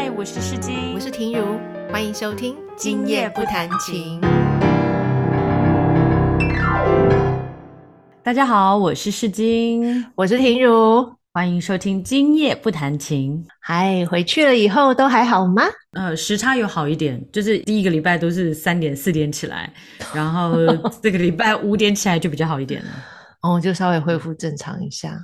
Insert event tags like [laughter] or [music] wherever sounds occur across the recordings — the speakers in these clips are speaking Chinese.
嗨，我是世金，我是婷如，欢迎收听《今夜不弹琴》。大家好，我是世金，我是婷如，欢迎收听《今夜不弹琴》。嗨，回去了以后都还好吗？呃，时差有好一点，就是第一个礼拜都是三点四点起来，[laughs] 然后这个礼拜五点起来就比较好一点了。哦，就稍微恢复正常一下。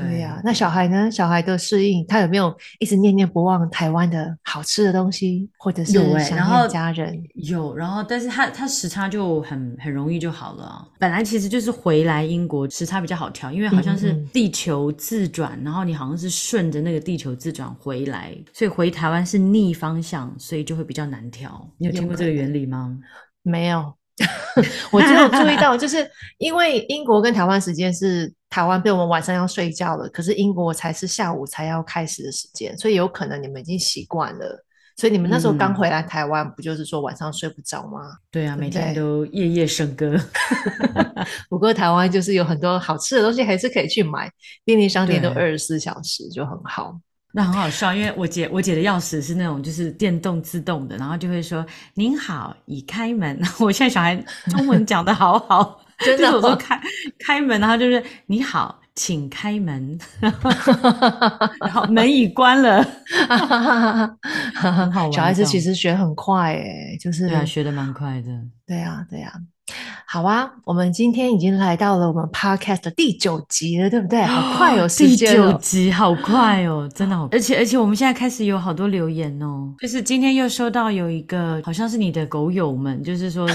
对呀，那小孩呢？小孩的适应，他有没有一直念念不忘台湾的好吃的东西，或者是想念家人？有，然后但是他他时差就很很容易就好了。本来其实就是回来英国时差比较好调，因为好像是地球自转，然后你好像是顺着那个地球自转回来，所以回台湾是逆方向，所以就会比较难调。你有听过这个原理吗？没有。[laughs] 我只有注意到，就是因为英国跟台湾时间是台湾被我们晚上要睡觉了，可是英国才是下午才要开始的时间，所以有可能你们已经习惯了。所以你们那时候刚回来台湾，不就是说晚上睡不着吗？对啊，每天都夜夜笙歌。不过台湾就是有很多好吃的东西，还是可以去买，便利商店都二十四小时，就很好。那很好笑，因为我姐我姐的钥匙是那种就是电动自动的，然后就会说“您好，已开门”。[laughs] 我现在小孩中文讲的好好，[laughs] 真的，我说开开门，然后就是“你好，请开门”，[laughs] 然后门已关了，很好玩。小孩子其实学很快，哎，就是对啊，学的蛮快的。对啊，对呀。好啊，我们今天已经来到了我们 podcast 的第九集了，对不对？好快哦，第九集好快哦，真的好。[laughs] 而且而且，我们现在开始有好多留言哦，就是今天又收到有一个，好像是你的狗友们，就是说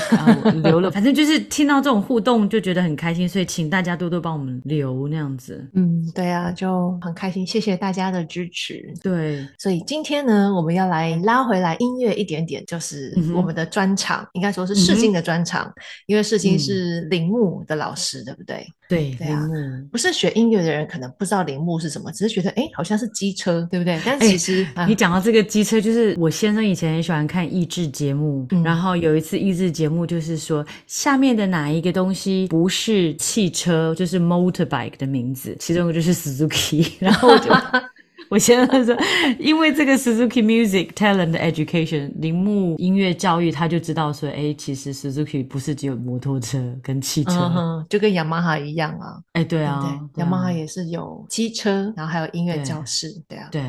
留了，[laughs] 反正就是听到这种互动就觉得很开心，所以请大家多多帮我们留那样子。嗯，对啊，就很开心，谢谢大家的支持。对，所以今天呢，我们要来拉回来音乐一点点，就是我们的专场，应该说是试镜的专场。因为事情是铃木的老师，对不对？对，铃木不是学音乐的人可能不知道铃木是什么，只是觉得哎，好像是机车，对不对？但其实你讲到这个机车，就是我先生以前很喜欢看益智节目，然后有一次益智节目就是说下面的哪一个东西不是汽车，就是 motorbike 的名字，其中一个就是 Suzuki，然后我就。我先说，因为这个 Suzuki Music Talent Education 铃木音乐教育，他就知道说，哎，其实 Suzuki 不是只有摩托车跟汽车，就跟雅马哈一样啊。哎，对啊，雅马哈也是有机车，然后还有音乐教室，对啊。对，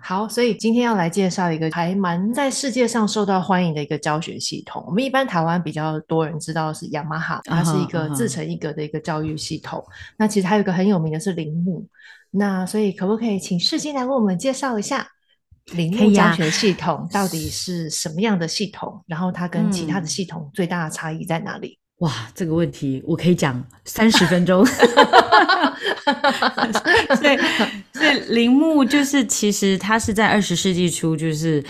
好，所以今天要来介绍一个还蛮在世界上受到欢迎的一个教学系统。我们一般台湾比较多人知道是雅马哈，它是一个自成一格的一个教育系统。那其实还有一个很有名的是铃木。那所以可不可以请世金来为我们介绍一下铃木教学系统到底是什么样的系统？然后它跟其他的系统最大的差异在哪里？哇，这个问题我可以讲三十分钟。[laughs] 对，所以铃木就是其实它是在二十世纪初，就是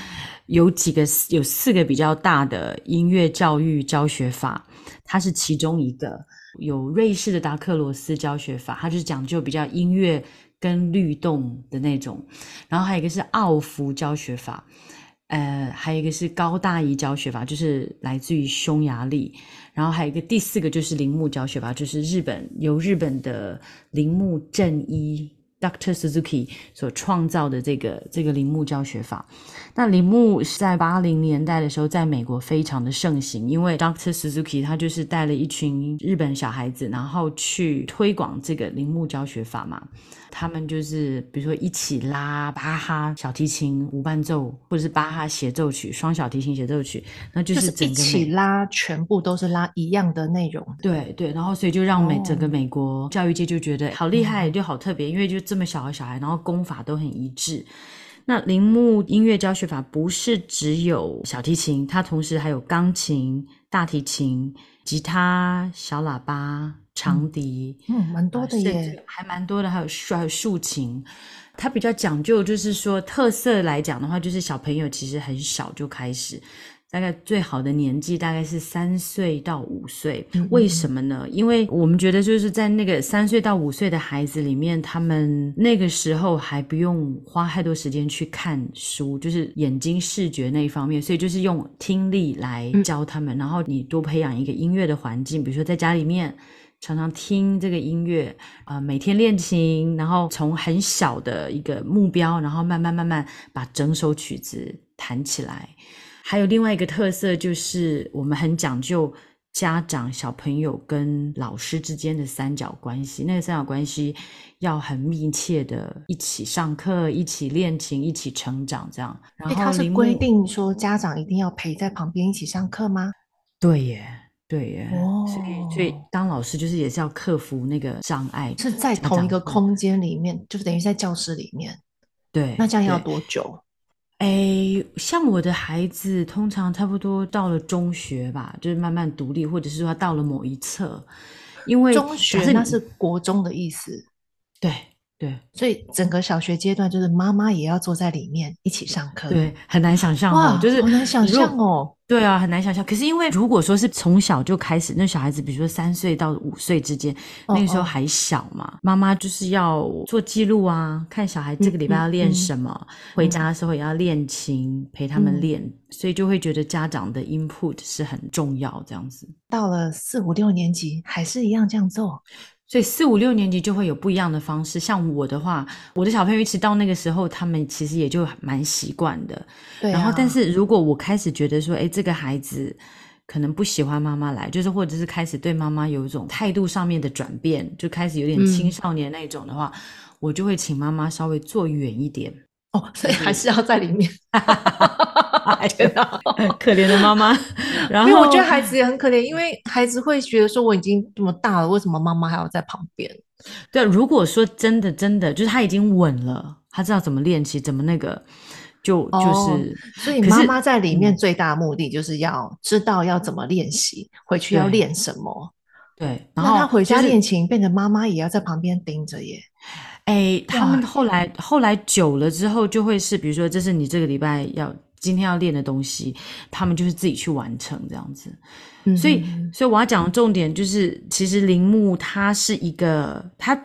有几个有四个比较大的音乐教育教学法，它是其中一个。有瑞士的达克罗斯教学法，它就是讲究比较音乐。跟律动的那种，然后还有一个是奥福教学法，呃，还有一个是高大仪教学法，就是来自于匈牙利，然后还有一个第四个就是铃木教学法，就是日本由日本的铃木正一。（Doctor Suzuki 所创造的这个这个铃木教学法，那铃木是在八零年代的时候在美国非常的盛行，因为 Dr. Suzuki 他就是带了一群日本小孩子，然后去推广这个铃木教学法嘛。他们就是比如说一起拉巴哈小提琴无伴奏，或者是巴哈协奏曲双小提琴协奏曲，那就是一起拉，全部都是拉一样的内容。对对，然后所以就让美整个美国教育界就觉得好厉害，就好特别，因为就这么小的小孩，然后功法都很一致。那铃木音乐教学法不是只有小提琴，它同时还有钢琴、大提琴、吉他、小喇叭、长笛，嗯，蛮多的耶，还蛮多的，还有竖还有竖琴。它比较讲究，就是说特色来讲的话，就是小朋友其实很小就开始。大概最好的年纪大概是三岁到五岁，为什么呢？因为我们觉得就是在那个三岁到五岁的孩子里面，他们那个时候还不用花太多时间去看书，就是眼睛视觉那一方面，所以就是用听力来教他们。然后你多培养一个音乐的环境，比如说在家里面。常常听这个音乐，呃，每天练琴，然后从很小的一个目标，然后慢慢慢慢把整首曲子弹起来。还有另外一个特色就是，我们很讲究家长、小朋友跟老师之间的三角关系。那个三角关系要很密切的，一起上课、一起练琴、一起成长，这样。然后他是规定说家长一定要陪在旁边一起上课吗？对耶，对耶。哦，所以所以当老师就是也是要克服那个障碍，是在同一个空间里面，就是等于在教室里面。对，那这样要多久？哎，像我的孩子，通常差不多到了中学吧，就是慢慢独立，或者是说到了某一侧，因为中学那是国中的意思。对对，所以整个小学阶段，就是妈妈也要坐在里面一起上课。对，很难想象哦，就是很难想象哦。对啊，很难想象。可是因为如果说是从小就开始，那小孩子比如说三岁到五岁之间，那个时候还小嘛，妈妈就是要做记录啊，看小孩这个礼拜要练什么，回家的时候也要练琴，陪他们练，所以就会觉得家长的 input 是很重要。这样子，到了四五六年级还是一样这样做。所以四五六年级就会有不一样的方式。像我的话，我的小朋友一直到那个时候，他们其实也就蛮习惯的。对。然后，但是如果我开始觉得说，哎，这个孩子可能不喜欢妈妈来，就是或者是开始对妈妈有一种态度上面的转变，就开始有点青少年那种的话，我就会请妈妈稍微坐远一点。哦，所以还是要在里面。[laughs] [laughs] 天哪，[laughs] 可怜的妈妈。[laughs] 然后，我觉得孩子也很可怜，因为孩子会觉得说我已经这么大了，为什么妈妈还要在旁边？对，如果说真的真的就是他已经稳了，他知道怎么练习，怎么那个，就就是。所以妈妈在里面最大的目的就是要知道要怎么练习，回去要练什么。对，然后他回家练琴，变成妈妈也要在旁边盯着耶。哎，他们后来后来久了之后，就会是比如说，这是你这个礼拜要今天要练的东西，他们就是自己去完成这样子。所以，所以我要讲的重点就是，其实铃木他是一个，他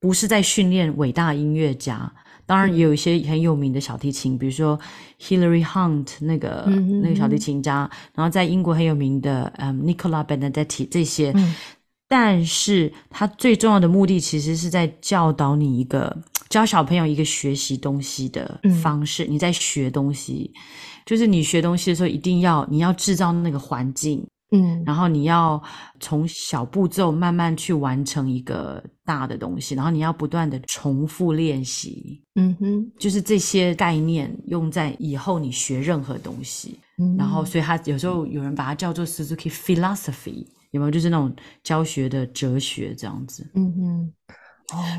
不是在训练伟大音乐家。当然，也有一些很有名的小提琴，比如说 Hilary Hunt 那个那个小提琴家，然后在英国很有名的嗯 Nicola Benedetti 这些。但是它最重要的目的，其实是在教导你一个 [tsk] 教小朋友一个学习东西的方式。你在学东西，就是你学东西的时候，一定要你要制造那个环境，嗯，然后你要从小步骤慢慢去完成一个大的东西，然后你要不断的重复练习，嗯哼，就是这些概念用在以后你学任何东西，然后所以它有时候有人把它叫做 Suzuki Philosophy。有没有就是那种教学的哲学这样子？嗯嗯。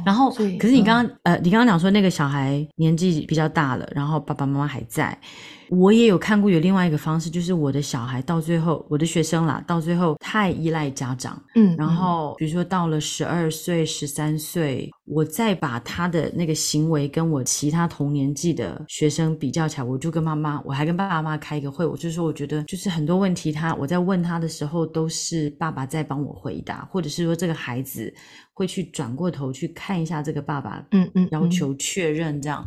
然后，可是你刚刚呃，你刚刚讲说那个小孩年纪比较大了，然后爸爸妈妈还在。我也有看过有另外一个方式，就是我的小孩到最后，我的学生啦，到最后太依赖家长，嗯，然后比如说到了十二岁、十三岁，我再把他的那个行为跟我其他同年纪的学生比较起来，我就跟妈妈，我还跟爸爸妈妈开一个会，我就说我觉得就是很多问题，他我在问他的时候，都是爸爸在帮我回答，或者是说这个孩子。会去转过头去看一下这个爸爸，嗯嗯，要求确认这样，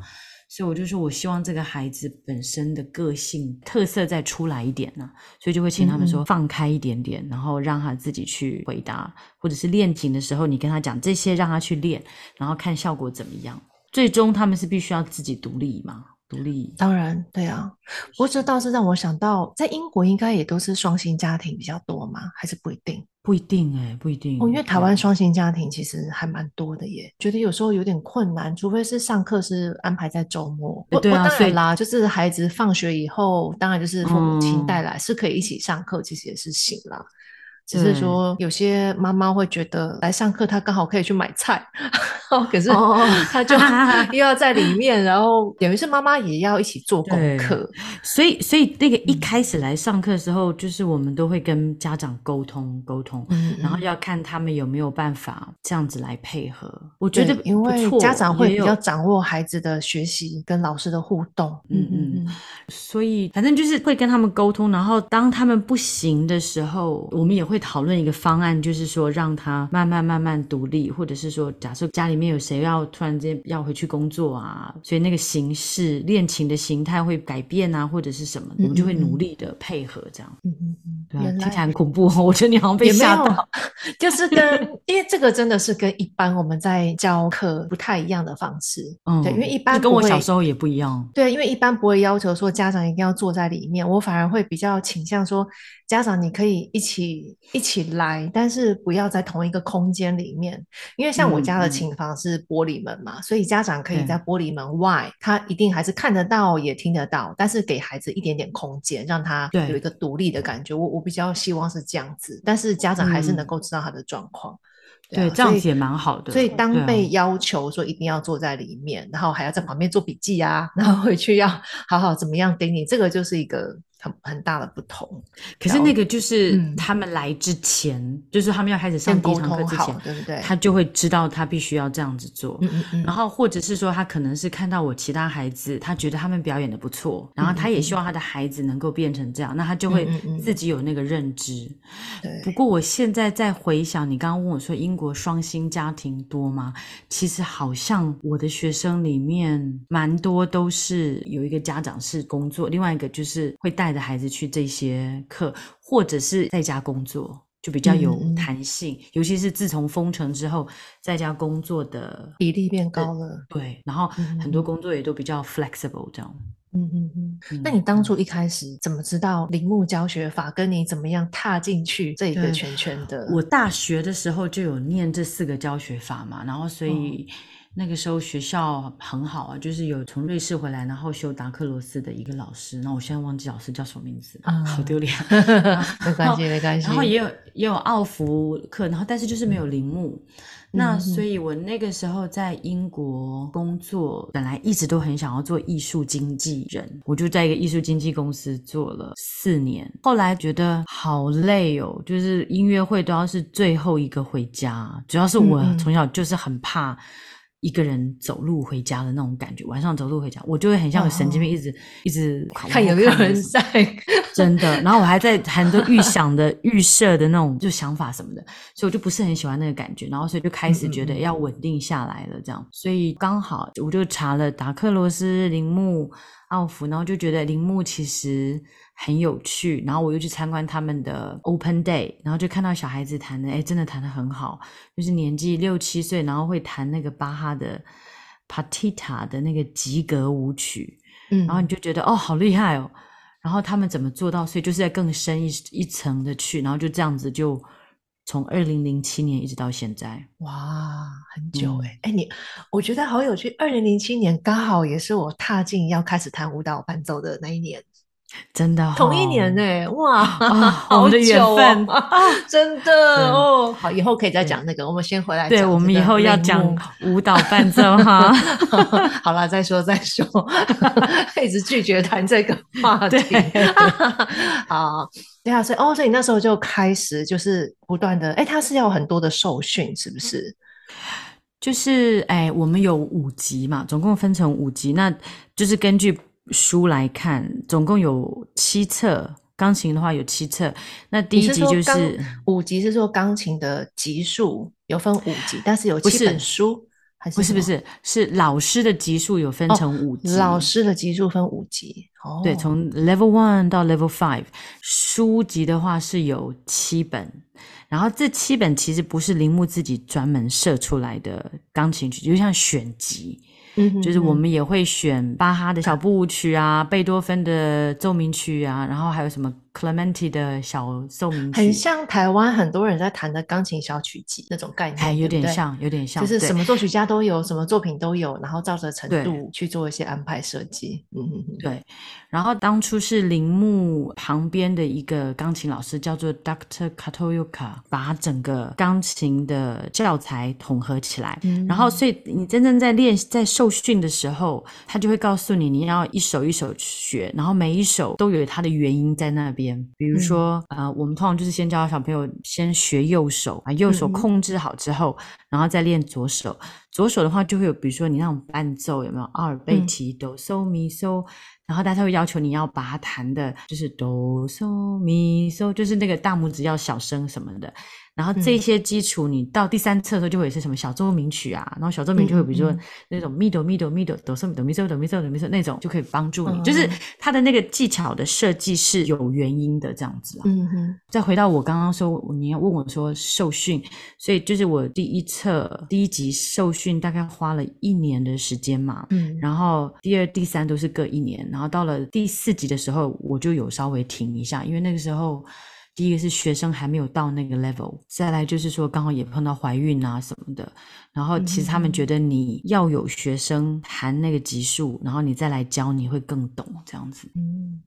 所以我就说，我希望这个孩子本身的个性特色再出来一点呢，所以就会请他们说放开一点点，然后让他自己去回答，或者是练琴的时候，你跟他讲这些，让他去练，然后看效果怎么样。最终他们是必须要自己独立嘛。独立，当然对啊。不过这倒是让我想到，在英国应该也都是双薪家庭比较多吗？还是不一定？不一定哎，不一定。哦，因为台湾双薪家庭其实还蛮多的耶。觉得有时候有点困难，除非是上课是安排在周末。对啊，当然啦，就是孩子放学以后，当然就是父母亲带来是可以一起上课，其实也是行啦。只是说，有些妈妈会觉得来上课，她刚好可以去买菜，可是她就 [laughs] 又要在里面，然后等于是妈妈也要一起做功课。所以，所以那个一开始来上课的时候，就是我们都会跟家长沟通沟通，然后要看他们有没有办法这样子来配合。我觉得，因为家长会比较掌握孩子的学习跟老师的互动，嗯嗯嗯，所以反正就是会跟他们沟通，然后当他们不行的时候，我们也会。讨论一个方案，就是说让他慢慢慢慢独立，或者是说，假设家里面有谁要突然间要回去工作啊，所以那个形式恋情的形态会改变啊，或者是什么，我们就会努力的配合这样。嗯嗯嗯，对，听起来很恐怖。我觉得你好像被吓到，[laughs] 就是跟因为这个真的是跟一般我们在教课不太一样的方式。嗯，对，因为一般跟我小时候也不一样。对，因为一般不会要求说家长一定要坐在里面，我反而会比较倾向说。家长，你可以一起一起来，但是不要在同一个空间里面，因为像我家的琴房是玻璃门嘛，所以家长可以在玻璃门外，他一定还是看得到也听得到，但是给孩子一点点空间，让他有一个独立的感觉。我我比较希望是这样子，但是家长还是能够知道他的状况。对，这样子也蛮好的。所以当被要求说一定要坐在里面，然后还要在旁边做笔记啊，然后回去要好好怎么样盯你，这个就是一个。很很大的不同，可是那个就是他们来之前，就是他们要开始上第一堂课之前，对不对？他就会知道他必须要这样子做。嗯嗯然后或者是说，他可能是看到我其他孩子，他觉得他们表演的不错，然后他也希望他的孩子能够变成这样，那他就会自己有那个认知。对。不过我现在在回想，你刚刚问我说英国双薪家庭多吗？其实好像我的学生里面蛮多都是有一个家长是工作，另外一个就是会带。带着孩子去这些课，或者是在家工作，就比较有弹性。尤其是自从封城之后，在家工作的比例变高了。对，然后很多工作也都比较 flexible 这样。嗯嗯嗯。那你当初一开始怎么知道铃木教学法？跟你怎么样踏进去这个圈圈的？我大学的时候就有念这四个教学法嘛，然后所以。那个时候学校很好啊，就是有从瑞士回来，然后修达克罗斯的一个老师，那我现在忘记老师叫什么名字，好丢脸。[laughs] 没关系，没关系。然后也有也有奥福课，然后但是就是没有铃木。那所以我那个时候在英国工作，本来一直都很想要做艺术经纪人，我就在一个艺术经纪公司做了四年。后来觉得好累哦，就是音乐会都要是最后一个回家，主要是我从小就是很怕。一个人走路回家的那种感觉，晚上走路回家，我就会很像个神经病，一直一直看有没有人在，[laughs] 真的。然后我还在很多预想的、预设的那种就想法什么的，所以我就不是很喜欢那个感觉。然后所以就开始觉得要稳定下来了，这样。所以刚好我就查了达克罗斯、铃木、奥弗，然后就觉得铃木其实。很有趣，然后我又去参观他们的 Open Day，然后就看到小孩子弹的，哎，真的弹的很好，就是年纪六七岁，然后会弹那个巴哈的 Partita 的那个及格舞曲，嗯，然后你就觉得哦，好厉害哦，然后他们怎么做到？所以就是在更深一一层的去，然后就这样子就从二零零七年一直到现在，哇，很久哎，哎你，我觉得好有趣，二零零七年刚好也是我踏进要开始弹舞蹈伴奏的那一年。真的，同一年呢，哇，[laughs] 好久啊，真的 [laughs] 哦。好，以后可以再讲那个。我们先回来，对，我们以后要讲舞蹈伴奏哈。[laughs] 好了，再说再说，一直拒绝谈这个话题。好，对啊，所以哦，所以你那时候就开始就是不断的，哎，他是要很多的受训，是不是？就是哎，我们有五级嘛，总共分成五级，那就是根据。书来看，总共有七册。钢琴的话有七册。那第一集就是五级，是说钢琴的级数有分五级，但是有七本书，还是不是不是是老师的级数有分成五级。老师的级数分五级，哦，对，从 Level One 到 Level Five。书籍的话是有七本，然后这七本其实不是铃木自己专门设出来的钢琴曲，就像选集。嗯，就是我们也会选巴哈的小步舞曲啊，贝多芬的奏鸣曲啊，然后还有什么。Clementi 的小奏鸣曲，很像台湾很多人在弹的钢琴小曲集那种概念，哎，有点像，有点像，就是什么作曲家都有，什么作品都有，然后照着程度去做一些安排设计。嗯嗯嗯，对。然后当初是铃木旁边的一个钢琴老师叫做 Doctor Katoyuka，把整个钢琴的教材统合起来。然后，所以你真正在练在受训的时候，他就会告诉你，你要一首一首学，然后每一首都有它的原因在那边。比如说，呃，我们通常就是先教小朋友先学右手，把右手控制好之后，然后再练左手。左手的话就会有，比如说你那种伴奏有没有阿尔贝提哆嗦咪嗦，然后大家会要求你要把它弹的，就是哆嗦咪嗦，就是那个大拇指要小声什么的。然后这些基础，你到第三册的时候就会是什么小奏鸣曲啊，然后小奏鸣就会比如说那种咪哆咪哆咪哆哆嗦咪哆咪嗦哆咪嗦哆咪嗦那种，就可以帮助你。就是它的那个技巧的设计是有原因的，这样子啊。嗯哼。再回到我刚刚说，你要问我说受训，所以就是我第一册第一集受训大概花了一年的时间嘛。嗯。然后第二、第三都是各一年，然后到了第四集的时候，我就有稍微停一下，因为那个时候。第一个是学生还没有到那个 level，再来就是说刚好也碰到怀孕啊什么的，然后其实他们觉得你要有学生含那个级数，然后你再来教你会更懂这样子。嗯。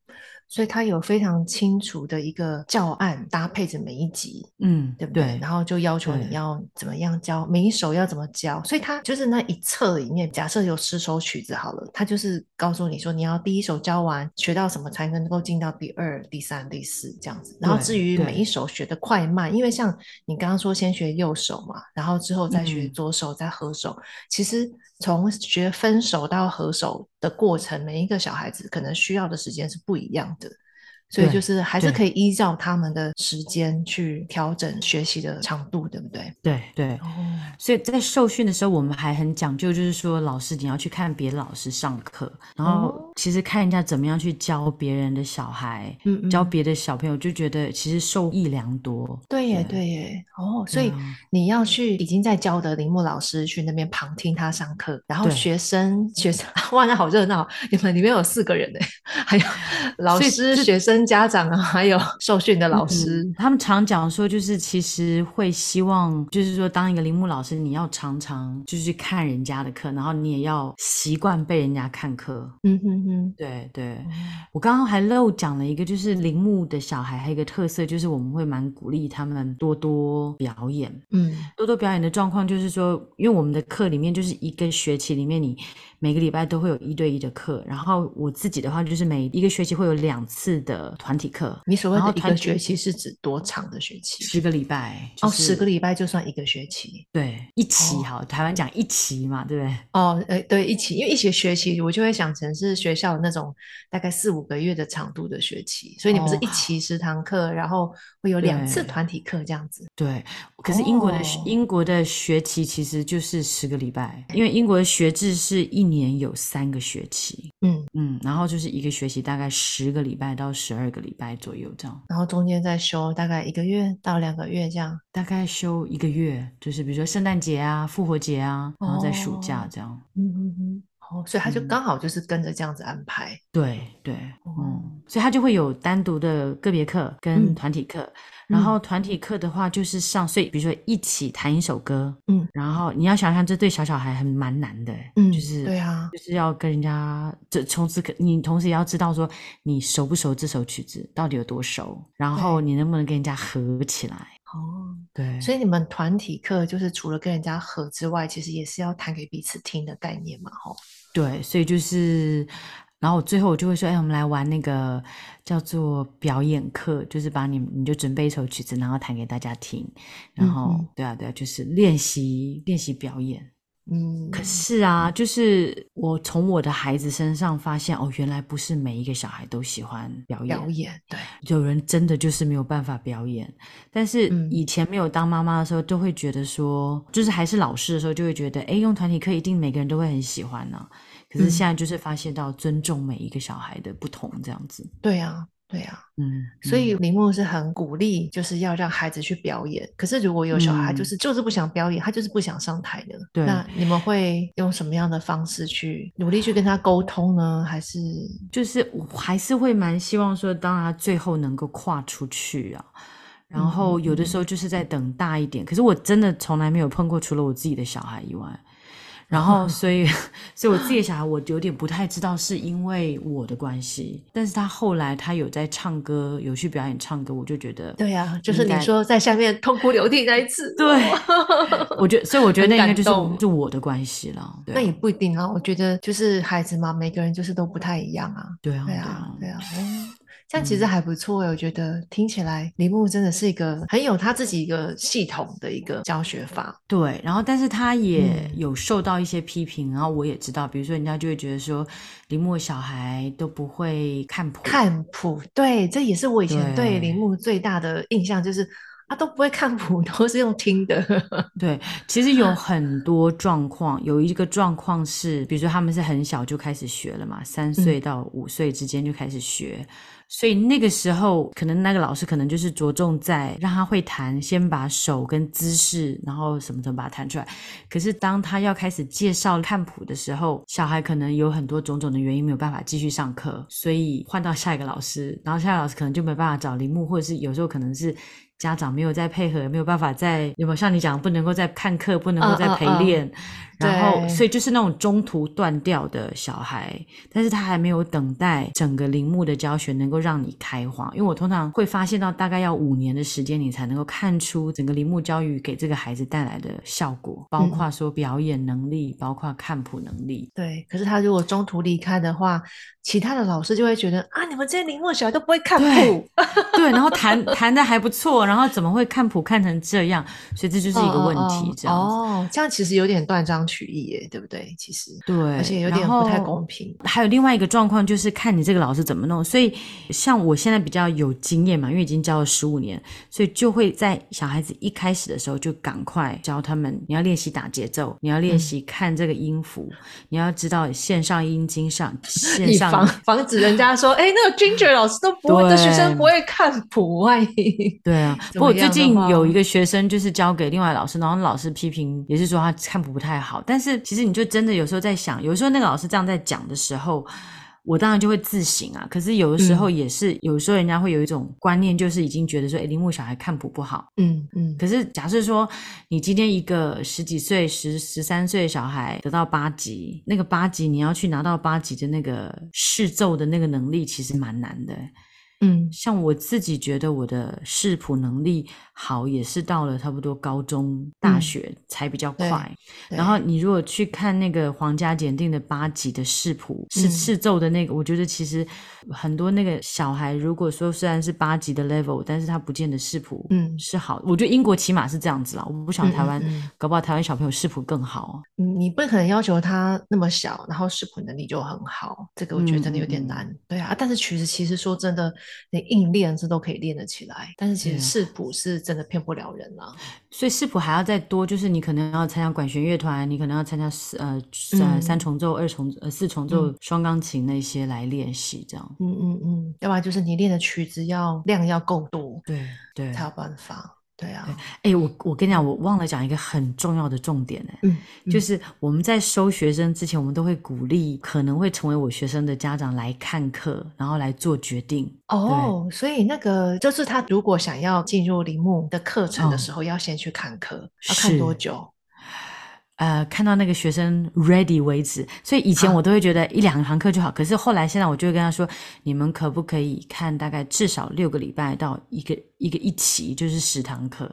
所以他有非常清楚的一个教案搭配着每一集，嗯，对不对？然后就要求你要怎么样教，每一首要怎么教。所以他就是那一册里面，假设有十首曲子好了，他就是告诉你说，你要第一首教完，学到什么才能够进到第二、第三、第四这样子。然后至于每一首学的快慢，因为像你刚刚说先学右手嘛，然后之后再学左手，再合手，其实。从学分手到合手的过程，每一个小孩子可能需要的时间是不一样的。所以就是还是可以依照他们的时间去调整学习的长度，对不对？对对。哦。所以在受训的时候，我们还很讲究，就是说老师你要去看别的老师上课，然后其实看一下怎么样去教别人的小孩，嗯，教别的小朋友，就觉得其实受益良多。对耶，对耶。哦，所以你要去已经在教的铃木老师去那边旁听他上课，然后学生学生 [laughs] 哇，那好热闹！你们里面有四个人呢，[laughs] 还有老师、学生。家长啊，还有受训的老师，他们常讲说，就是其实会希望，就是说，当一个铃木老师，你要常常就是看人家的课，然后你也要习惯被人家看课。嗯哼哼，对对。我刚刚还漏讲了一个，就是铃木的小孩还有一个特色，就是我们会蛮鼓励他们多多表演。嗯，多多表演的状况就是说，因为我们的课里面就是一个学期里面，你每个礼拜都会有一对一的课，然后我自己的话就是每一个学期会有两次的。团体课，你所谓的一个学期是指多长的学期？十个礼拜哦，十个礼拜就算一个学期。对，一期哈，台湾讲一期嘛，对不对？哦，呃，对，一期，因为一学学期，我就会想成是学校那种大概四五个月的长度的学期，所以你们是一期十堂课，然后会有两次团体课这样子。对，可是英国的英国的学期其实就是十个礼拜，因为英国的学制是一年有三个学期。嗯嗯，然后就是一个学期大概十个礼拜到十。二个礼拜左右这样，然后中间再休大概一个月到两个月这样，大概休一个月，就是比如说圣诞节啊、复活节啊，然后在暑假这样。嗯嗯嗯，哦，所以他就刚好就是跟着这样子安排。对对，嗯，所以他就会有单独的个别课跟团体课。然后团体课的话，就是上，所以比如说一起弹一首歌，嗯，然后你要想象这对小小孩还蛮难的，嗯，就是对啊，就是要跟人家这从此可你同时也要知道说你熟不熟这首曲子到底有多熟，然后你能不能跟人家合起来？哦，对，所以你们团体课就是除了跟人家合之外，其实也是要弹给彼此听的概念嘛，吼。对，所以就是。然后最后我就会说，哎，我们来玩那个叫做表演课，就是把你你就准备一首曲子，然后弹给大家听。然后，对啊，对啊，就是练习练习表演。嗯，可是啊，就是我从我的孩子身上发现，哦，原来不是每一个小孩都喜欢表演。表演，对，有人真的就是没有办法表演。但是以前没有当妈妈的时候，都会觉得说，就是还是老师的时候，就会觉得，哎，用团体课一定每个人都会很喜欢呢。可是现在就是发现到尊重每一个小孩的不同，这样子。对呀，对呀，嗯。所以铃木是很鼓励，就是要让孩子去表演。可是如果有小孩就是就是不想表演，他就是不想上台的，对。那你们会用什么样的方式去努力去跟他沟通呢？还是就是我还是会蛮希望说，当他最后能够跨出去啊。然后有的时候就是在等大一点。可是我真的从来没有碰过，除了我自己的小孩以外。[laughs] 然后，[laughs] 所以，所以我自己的小孩，我有点不太知道是因为我的关系，但是他后来他有在唱歌，有去表演唱歌，我就觉得，对呀，就是你说在下面痛哭流涕那一次，对，[laughs] 我觉得，所以我觉得那应该就是就我的关系了。那也不一定啊，我觉得就是孩子嘛，每个人就是都不太一样啊。对啊，对啊，对啊。这样其实还不错我觉得听起来铃木真的是一个很有他自己一个系统的一个教学法。对，然后但是他也有受到一些批评，然后我也知道，比如说人家就会觉得说铃木小孩都不会看谱，看谱，对，这也是我以前对铃木最大的印象，就是他都不会看谱，[laughs] 都是用听的。[laughs] 对，其实有很多状况，有一个状况是，比如说他们是很小就开始学了嘛，三岁到五岁之间就开始学。所以那个时候，可能那个老师可能就是着重在让他会弹，先把手跟姿势，然后什么什么把它弹出来。可是当他要开始介绍看谱的时候，小孩可能有很多种种的原因没有办法继续上课，所以换到下一个老师，然后下一个老师可能就没办法找铃木，或者是有时候可能是。家长没有在配合，没有办法在有没有像你讲，不能够在看课，不能够在陪练，然后所以就是那种中途断掉的小孩，但是他还没有等待整个铃木的教学能够让你开花，因为我通常会发现到大概要五年的时间，你才能够看出整个铃木教育给这个孩子带来的效果，包括说表演能力，包括看谱能力。对，可是他如果中途离开的话，其他的老师就会觉得啊，你们这些铃木小孩都不会看谱，对，然后弹弹的还不错。然后怎么会看谱看成这样？所以这就是一个问题，这样哦，这样其实有点断章取义耶，对不对？其实对，而且有点不太公平。还有另外一个状况就是看你这个老师怎么弄。所以像我现在比较有经验嘛，因为已经教了十五年，所以就会在小孩子一开始的时候就赶快教他们，你要练习打节奏，你要练习看这个音符，你要知道线上音经上线上防防止人家说，哎，那个 Ginger 老师都不会的学生不会看谱，万一对啊，不过。最近有一个学生就是交给另外老师，然后老师批评也是说他看谱不太好。但是其实你就真的有时候在想，有时候那个老师这样在讲的时候，我当然就会自省啊。可是有的时候也是，有时候人家会有一种观念，就是已经觉得说，哎，铃木小孩看谱不好。嗯嗯。可是假设说你今天一个十几岁、十十三岁的小孩得到八级，那个八级你要去拿到八级的那个视奏的那个能力，其实蛮难的。嗯，像我自己觉得我的视谱能力好，也是到了差不多高中、大学才比较快。然后你如果去看那个皇家检定的八级的视谱，是视奏的那个，我觉得其实很多那个小孩，如果说虽然是八级的 level，但是他不见得视谱嗯是好。我觉得英国起码是这样子啦，我不想台湾搞不好台湾小朋友视谱更好。嗯，你不可能要求他那么小，然后视谱能力就很好，这个我觉得真的有点难。对啊，但是其实其实说真的。你硬练这都可以练得起来，但是其实视谱是真的骗不了人啦。所以视谱还要再多，就是你可能要参加管弦乐团，你可能要参加呃三三重奏、二重呃四重奏、双钢琴那些来练习这样。嗯嗯嗯，要不然就是你练的曲子要量要够多，对对，才有办法。对啊，哎，我我跟你讲，我忘了讲一个很重要的重点呢，嗯，就是我们在收学生之前，我们都会鼓励可能会成为我学生的家长来看课，然后来做决定。哦，所以那个就是他如果想要进入铃木的课程的时候，要先去看课，要看多久？呃，看到那个学生 ready 为止，所以以前我都会觉得一两堂课就好。可是后来现在我就会跟他说，你们可不可以看大概至少六个礼拜到一个一个一期，就是十堂课。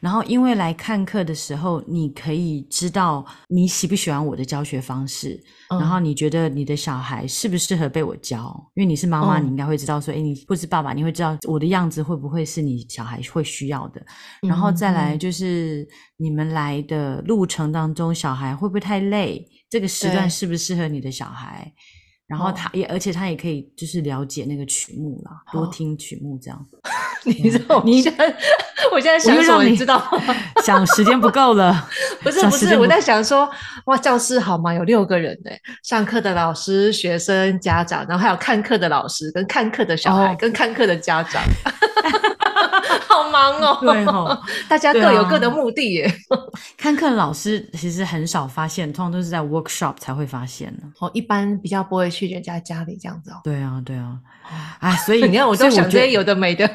然后，因为来看课的时候，你可以知道你喜不喜欢我的教学方式，然后你觉得你的小孩适不适合被我教？因为你是妈妈，你应该会知道说，哎，你不是爸爸，你会知道我的样子会不会是你小孩会需要的。然后再来就是你们来的路程当中，小孩会不会太累？这个时段适不适合你的小孩？然后他也，而且他也可以就是了解那个曲目啦，多听曲目这样。[laughs] 你知道，你现在，我现在想什么？你知道吗？[laughs] 想时间不够了。不是不是，我在想说，哇，教室好吗？有六个人呢，上课的老师、学生、家长，然后还有看课的老师，跟看课的小孩，跟看课的家长。[laughs] 对哦，[laughs] [laughs] 大家各有各的目的耶。[laughs] 看课老师其实很少发现，通常都是在 workshop 才会发现呢。哦，一般比较不会去人家家里这样子哦。对啊，对啊，啊，所以你看，我都想这些有的没的。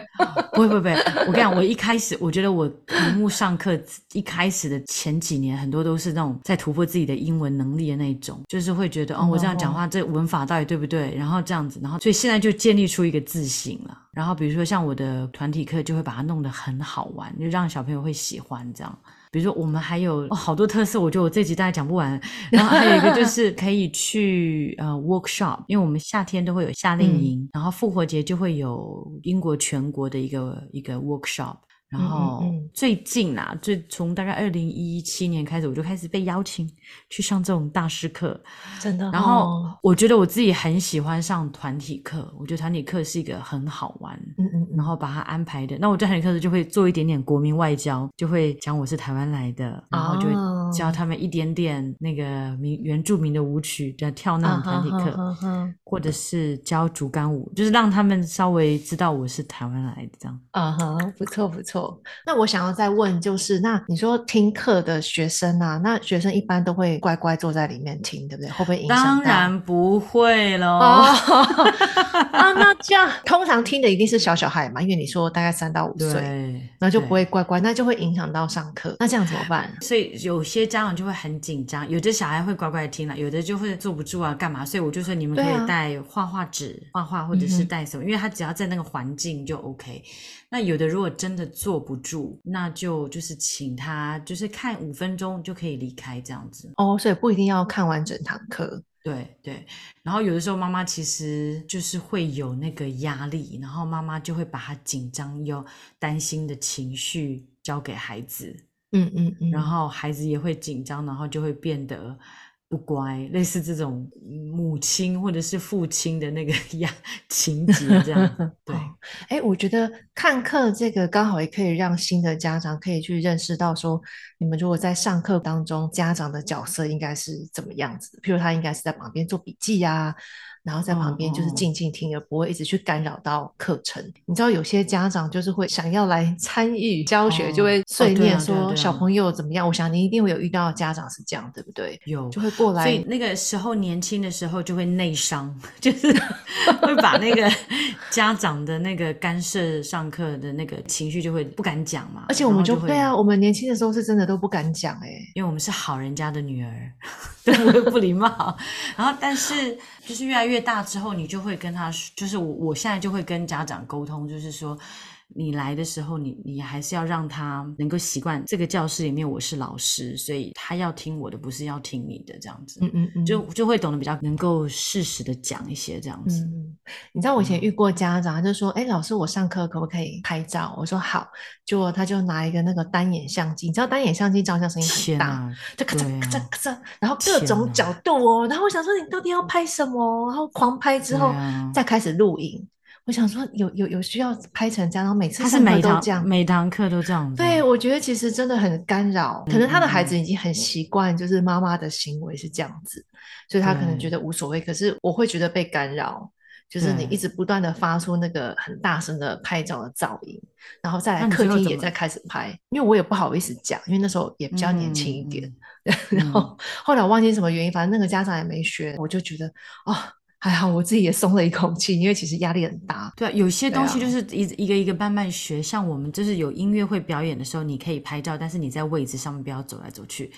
不会不会，我跟你讲，我一开始我觉得我屏幕上课一开始的前几年，很多都是那种在突破自己的英文能力的那种，就是会觉得哦，我这样讲话这文法到底对不对？然后这样子，然后所以现在就建立出一个自信了。然后比如说像我的团体课，就会把它弄得很好玩，就让小朋友会喜欢这样。比如说我们还有、哦、好多特色，我觉得我这集大概讲不完。然后还有一个就 [laughs] 是可以去呃 workshop，因为我们夏天都会有夏令营，然后复活节就会有英国全国的一个一个 workshop。然后最近啊，最从大概二零一七年开始，我就开始被邀请去上这种大师课。真的哦。然后我觉得我自己很喜欢上团体课，我觉得团体课是一个很好玩，嗯嗯嗯，然后把它安排的。那我在团体课时就会做一点点国民外交，就会讲我是台湾来的，然后就教他们一点点那个民原住民的舞曲的跳那种团体课，啊哈哈哈或者是教竹竿舞，就是让他们稍微知道我是台湾来的这样。啊哈，不错不错。那我想要再问，就是那你说听课的学生啊，那学生一般都会乖乖坐在里面听，对不对？会不会影响？当然不会喽。哦，[laughs] 啊，那这样通常听的一定是小小孩嘛，因为你说大概三到五岁，对，那就不对会乖乖，那就会影响到上课。那这样怎么办？所以有些家长就会很紧张，有的小孩会乖乖地听了，有的就会坐不住啊，干嘛？所以我就说你们可以带画画纸、画画，或者是带什么，因为他只要在那个环境就 OK。那有的如果真的坐不住，那就就是请他就是看五分钟就可以离开这样子。哦，所以不一定要看完整堂课。对对，然后有的时候妈妈其实就是会有那个压力，然后妈妈就会把她紧张又担心的情绪交给孩子。嗯嗯嗯，然后孩子也会紧张，然后就会变得不乖，类似这种母亲或者是父亲的那个 [laughs] 呀情节这样。[laughs] 对，哦哎，我觉得看课这个刚好也可以让新的家长可以去认识到说，你们如果在上课当中，家长的角色应该是怎么样子的？譬如他应该是在旁边做笔记啊，然后在旁边就是静静听，而不会一直去干扰到课程。你知道有些家长就是会想要来参与教学，哦就会碎念说小朋友怎么样。我想你一定会有遇到的家长是这样，对不对？有就会过来所以那个时候年轻的时候就会内伤，[laughs] 就是会把那个 [laughs] 家长的那个干涉上课的那个情绪就会不敢讲嘛。而且我们就对啊，我们年轻的时候是真的都不敢讲哎、因为我们是好人家的女儿，[laughs] 对，不礼貌。然后，但是就是越来越大之后，你就会跟他，就是我我现在就会跟家长沟通，就是说。你来的时候，你你还是要让他能够习惯这个教室里面我是老师，所以他要听我的，不是要听你的这样子，嗯嗯嗯，就就会懂得比较能够适时的讲一些这样子。嗯，你知道我以前遇过家长，他就说：“哎，老师，我上课可不可以拍照？”我说：“好。”结果他就拿一个那个单眼相机，你知道单眼相机照相声音很大，就咔嚓咔嚓咔嚓，然后各种角度哦。然后我想说，你到底要拍什么？然后狂拍之后啊再开始录影。我想说，有有有需要拍成这样，然后每次上课都这样。每堂课都这样子。对，我觉得其实真的很干扰。可能他的孩子嗯已经很习惯，就是妈妈的行为是这样子，所以他可能对觉得无所谓。可是我会觉得被干扰，就是你一直不断的发出那个很大声的拍照的噪音，然后再那来客厅也在开始拍，因为我也不好意思讲，因为那时候也比较年轻一点。嗯 [laughs] 然后后来我忘记什么原因，反正那个家长也没学，我就觉得哦，还好我自己也松了一口气，因为其实压力很大。对啊，有些东西就是一一个一个慢慢学，像我们就是有音乐会表演的时候，你可以拍照，但是你在位置上面不要走来走去。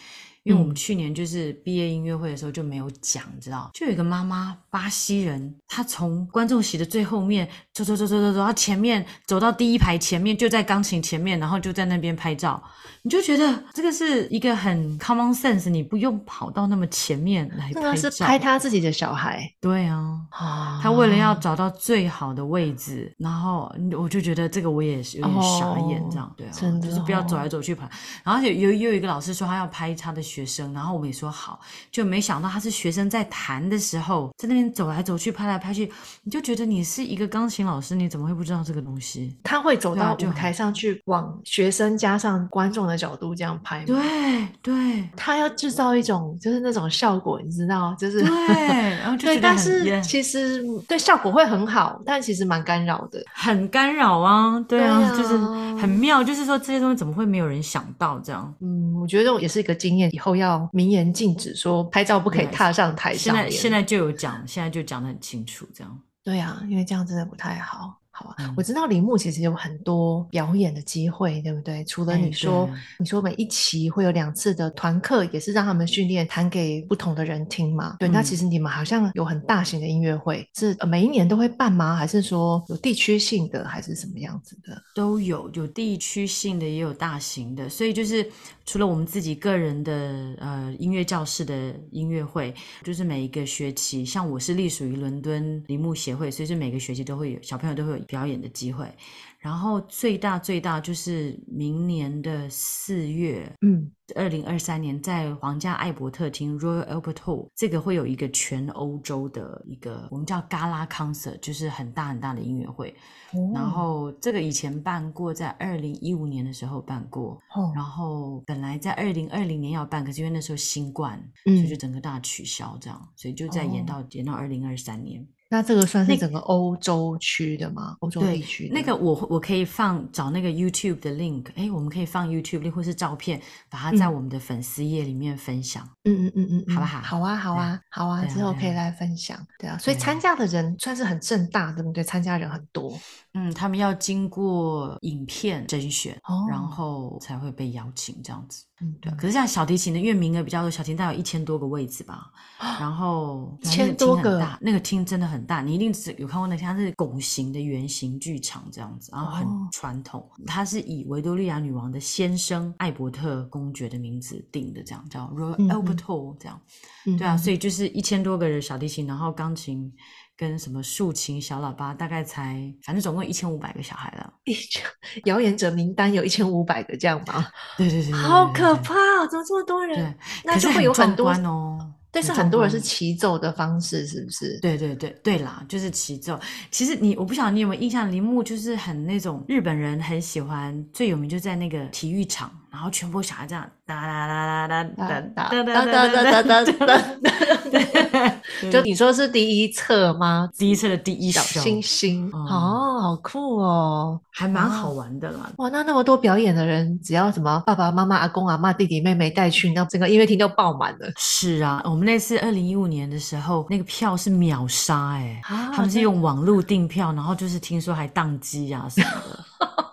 因为我们嗯去年就是毕业音乐会的时候就没有讲，你知道，就有一个妈妈，巴西人，他从观众席的最后面走走走走走走到前面，走到第一排前面，就在钢琴前面，然后就在那边拍照，你就觉得这个是一个很 common sense，你不用跑到那么前面来那是拍。他自己的小孩对啊，啊他为了要找到最好的位置，然后我就觉得这个我也有点傻眼，这样、对啊，就是不要走来走去拍。然后有有有一个老师说他要拍他的学生，然后我们也说好，就没想到他是学生在弹的时候，在那边走来走去，拍来拍去，你就觉得你是一个钢琴老师，你怎么会不知道这个东西？他会走到舞台上去，往学生加上观众的角度这样拍吗？对对他要制造一种就是那种效果，你知道，就是对，[laughs] 然后就对，觉得但是其实对效果会很好，但其实蛮干扰的。很干扰啊，对啊，对啊就是很妙，就是说这些东西怎么会没有人想到这样？嗯，我觉得也是一个经验，以后要明言禁止说拍照不可以踏上台现上现。在现在就有讲，现在就讲的很清楚，这样。对啊，因为这样真的不太好。好啊，我知道铃木其实有很多表演的机会，对不对？除了你说，你说每一期会有两次的团课，也是让他们训练弹给不同的人听嘛？对，那其实你们好像有很大型的音乐会，是每一年都会办吗？还是说有地区性的，还是什么样子的？都有，有地区性的，也有大型的。所以就是除了我们自己个人的呃音乐教室的音乐会，就是每一个学期，像我是隶属于伦敦铃木协会，所以是每个学期都会有小朋友都会有。表演的机会，然后最大最大就是明年的四月，嗯，二零二三年在皇家艾伯特厅 （Royal Albert Hall） 这个会有一个全欧洲的一个我们叫 Gala Concert，就是很大很大的音乐会。然后这个以前办过，在二零一五年的时候办过，然后本来在二零二零年要办，可是因为那时候新冠，所以就整个大取消，这样，所以就再延到延到二零二三年。那这个算是整个欧洲区的吗？欧洲地区那个我我可以放找那个 YouTube 的 link，哎，我们可以放 YouTube link 或是照片，把它在我们的粉丝页里面分享。嗯嗯嗯嗯，好不好？好啊好啊好啊，之后可以来分享。对啊，所以参加的人算是很正大，对不对？参加人很多。嗯，他们要经过影片甄选，然后才会被邀请这样子。嗯，对。可是像小提琴的，因为名额比较多，小提琴大概有一千多个位置吧。然后一千多个，那个厅真的很大。你一定是有看过那它是拱形的圆形剧场这样子，然后很传统。它是以维多利亚女王的先生艾伯特公爵的名字定的，这样叫 Royal Albert Hall 这样。对啊，所以就是一千多个人小提琴，然后钢琴。跟什么竖琴、小喇叭，大概才反正总共一千五百个小孩了。一千表演者名单有一千五百个这样吗？[laughs] 对对对，好可怕哦！怎么这么多人？对，那就会有很多哦。但是很多人是齐奏的方式，是不是？对对对对啦，就是齐奏。其实你我不晓得你有没有印象，铃木就是很那种日本人很喜欢，最有名就在那个体育场。然后全部小孩这样哒哒哒哒哒哒哒哒哒哒哒哒哒，就你说是第一册吗？第一册的第一小星星哦，好酷哦，还蛮好玩的啦。哇，那那么多表演的人，只要什么爸爸妈妈、阿公阿妈、弟弟妹妹带去，那整个音乐厅都爆满了。是啊，我们那次二零一五年的时候，那个票是秒杀哎，他们是用网络订票，然后就是听说还宕机啊什么的。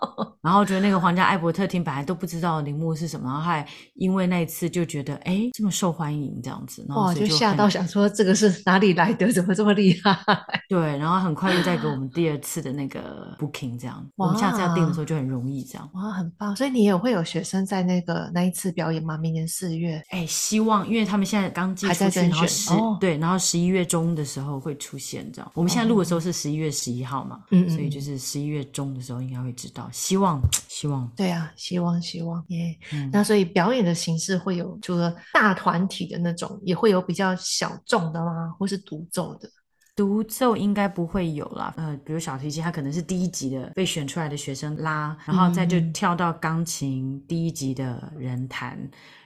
[laughs] 然后觉得那个皇家艾伯特厅本来都不知道铃木是什么，然后还因为那一次就觉得哎这么受欢迎这样子，哇就吓到想说这个是哪里来的，怎么这么厉害？[laughs] 对，然后很快又再给我们第二次的那个 booking 这样，我们下次要订的时候就很容易这样。哇，很棒！所以你也会有学生在那个那一次表演吗？明年四月？哎，希望因为他们现在刚寄出去，然后十对，然后十一月中的时候会出现这样。我们现在录的时候是十一月十一号嘛，嗯，所以就是十一月中的时候应该会知道，希望。希望对啊，希望希望耶。那所以表演的形式会有除了大团体的那种，也会有比较小众的吗？或是独奏的？独奏应该不会有啦。呃，比如小提琴，它可能是第一级的被选出来的学生拉，然后再就跳到钢琴第一级的人弹，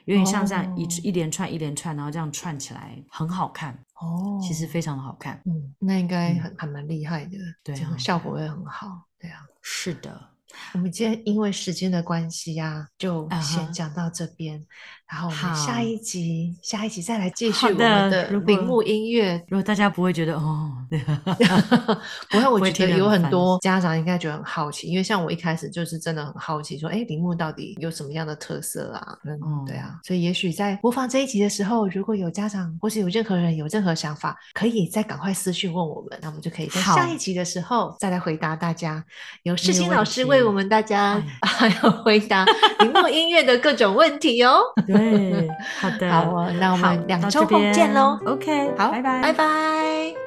有点像这样一一连串一连串，然后这样串起来，很好看哦。其实非常的好看，嗯，那应该很还蛮厉害的，对，效果会很好，对啊，是的。我们今天因为时间的关系呀，就先讲到这边。然后我们下一集，下一集再来继续我们的铃木音乐。如果大家不会觉得哦，[laughs] 不会，我觉得有很多家长应该觉得很好奇，因为像我一开始就是真的很好奇，说哎，铃木到底有什么样的特色啊？嗯，对啊，所以也许在播放这一集的时候，如果有家长或是有任何人有任何想法，可以再赶快私讯问我们，那我们就可以在下一集的时候再来回答大家。有世新老师为我们大家 [laughs] 还有回答铃木音乐的各种问题哦。[laughs] 对，好的，[laughs] 好哦，那我们两周后见喽。OK，好，拜拜，拜拜。